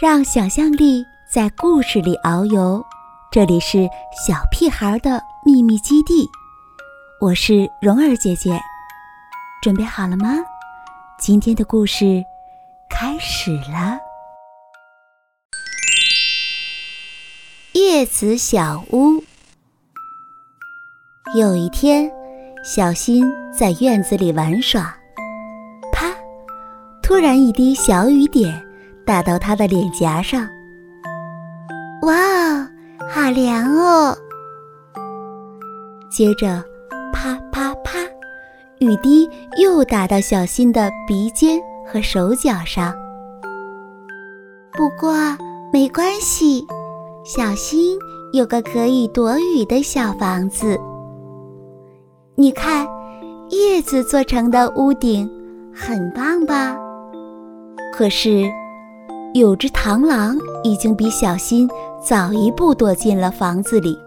让想象力在故事里遨游。这里是小屁孩的秘密基地，我是蓉儿姐姐，准备好了吗？今天的故事开始了。叶子小屋。有一天，小新在院子里玩耍，啪！突然一滴小雨点。打到他的脸颊上，哇，好凉哦！接着，啪啪啪，雨滴又打到小新的鼻尖和手脚上。不过没关系，小新有个可以躲雨的小房子。你看，叶子做成的屋顶，很棒吧？可是。有只螳螂已经比小新早一步躲进了房子里。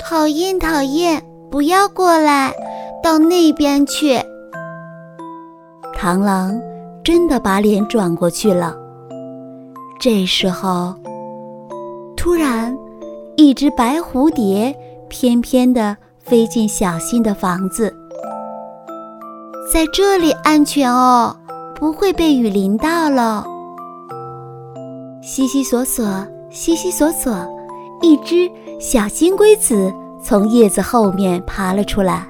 讨厌，讨厌！不要过来，到那边去。螳螂真的把脸转过去了。这时候，突然，一只白蝴蝶翩翩地飞进小新的房子。在这里安全哦，不会被雨淋到了。悉悉索索，悉悉索索，一只小金龟子从叶子后面爬了出来。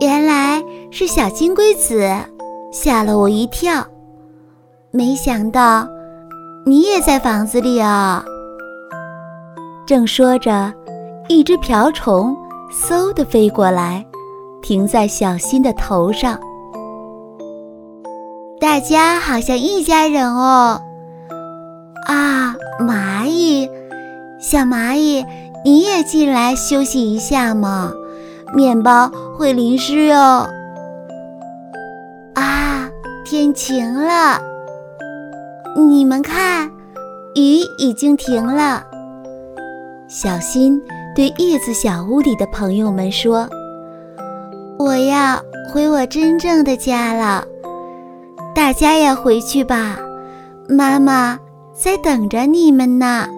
原来是小金龟子，吓了我一跳。没想到你也在房子里啊！正说着，一只瓢虫嗖的飞过来，停在小新的头上。大家好像一家人哦。啊，蚂蚁，小蚂蚁，你也进来休息一下嘛，面包会淋湿哟。啊，天晴了，你们看，雨已经停了。小新对叶子小屋里的朋友们说：“我要回我真正的家了，大家也回去吧，妈妈。”在等着你们呢。